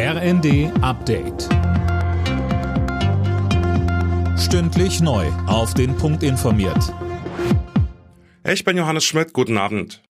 RND Update. Stündlich neu. Auf den Punkt informiert. Ich bin Johannes Schmidt. Guten Abend.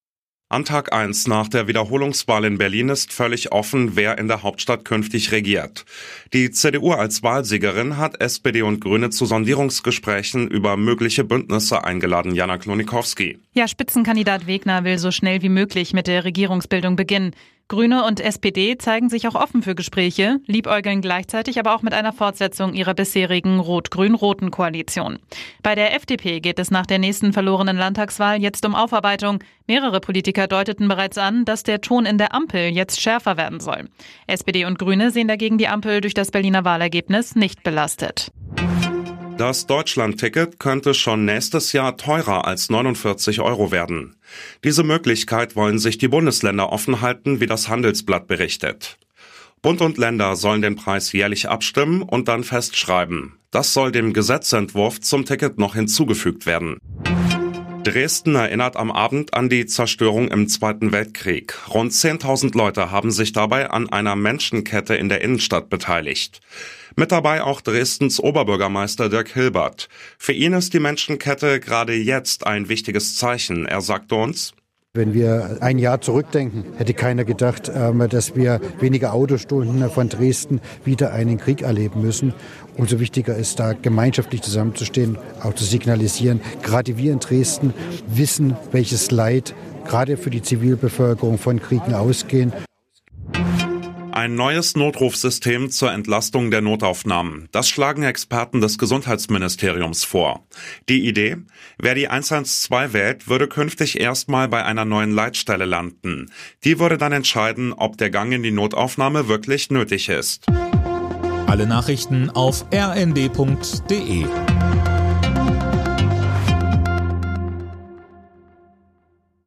An Tag 1 nach der Wiederholungswahl in Berlin ist völlig offen, wer in der Hauptstadt künftig regiert. Die CDU als Wahlsiegerin hat SPD und Grüne zu Sondierungsgesprächen über mögliche Bündnisse eingeladen. Jana Klonikowski. Ja, Spitzenkandidat Wegner will so schnell wie möglich mit der Regierungsbildung beginnen. Grüne und SPD zeigen sich auch offen für Gespräche, liebäugeln gleichzeitig aber auch mit einer Fortsetzung ihrer bisherigen rot-grün-roten Koalition. Bei der FDP geht es nach der nächsten verlorenen Landtagswahl jetzt um Aufarbeitung. Mehrere Politiker deuteten bereits an, dass der Ton in der Ampel jetzt schärfer werden soll. SPD und Grüne sehen dagegen die Ampel durch das Berliner Wahlergebnis nicht belastet. Das Deutschland-Ticket könnte schon nächstes Jahr teurer als 49 Euro werden. Diese Möglichkeit wollen sich die Bundesländer offen halten, wie das Handelsblatt berichtet. Bund und Länder sollen den Preis jährlich abstimmen und dann festschreiben. Das soll dem Gesetzentwurf zum Ticket noch hinzugefügt werden. Dresden erinnert am Abend an die Zerstörung im Zweiten Weltkrieg. Rund 10.000 Leute haben sich dabei an einer Menschenkette in der Innenstadt beteiligt. Mit dabei auch Dresdens Oberbürgermeister Dirk Hilbert. Für ihn ist die Menschenkette gerade jetzt ein wichtiges Zeichen. Er sagte uns, wenn wir ein Jahr zurückdenken, hätte keiner gedacht, ähm, dass wir weniger Autostunden von Dresden wieder einen Krieg erleben müssen. Umso wichtiger ist da gemeinschaftlich zusammenzustehen, auch zu signalisieren. Gerade wir in Dresden wissen, welches Leid gerade für die Zivilbevölkerung von Kriegen ausgehen. Ein neues Notrufsystem zur Entlastung der Notaufnahmen. Das schlagen Experten des Gesundheitsministeriums vor. Die Idee? Wer die 112 wählt, würde künftig erstmal bei einer neuen Leitstelle landen. Die würde dann entscheiden, ob der Gang in die Notaufnahme wirklich nötig ist. Alle Nachrichten auf rnd.de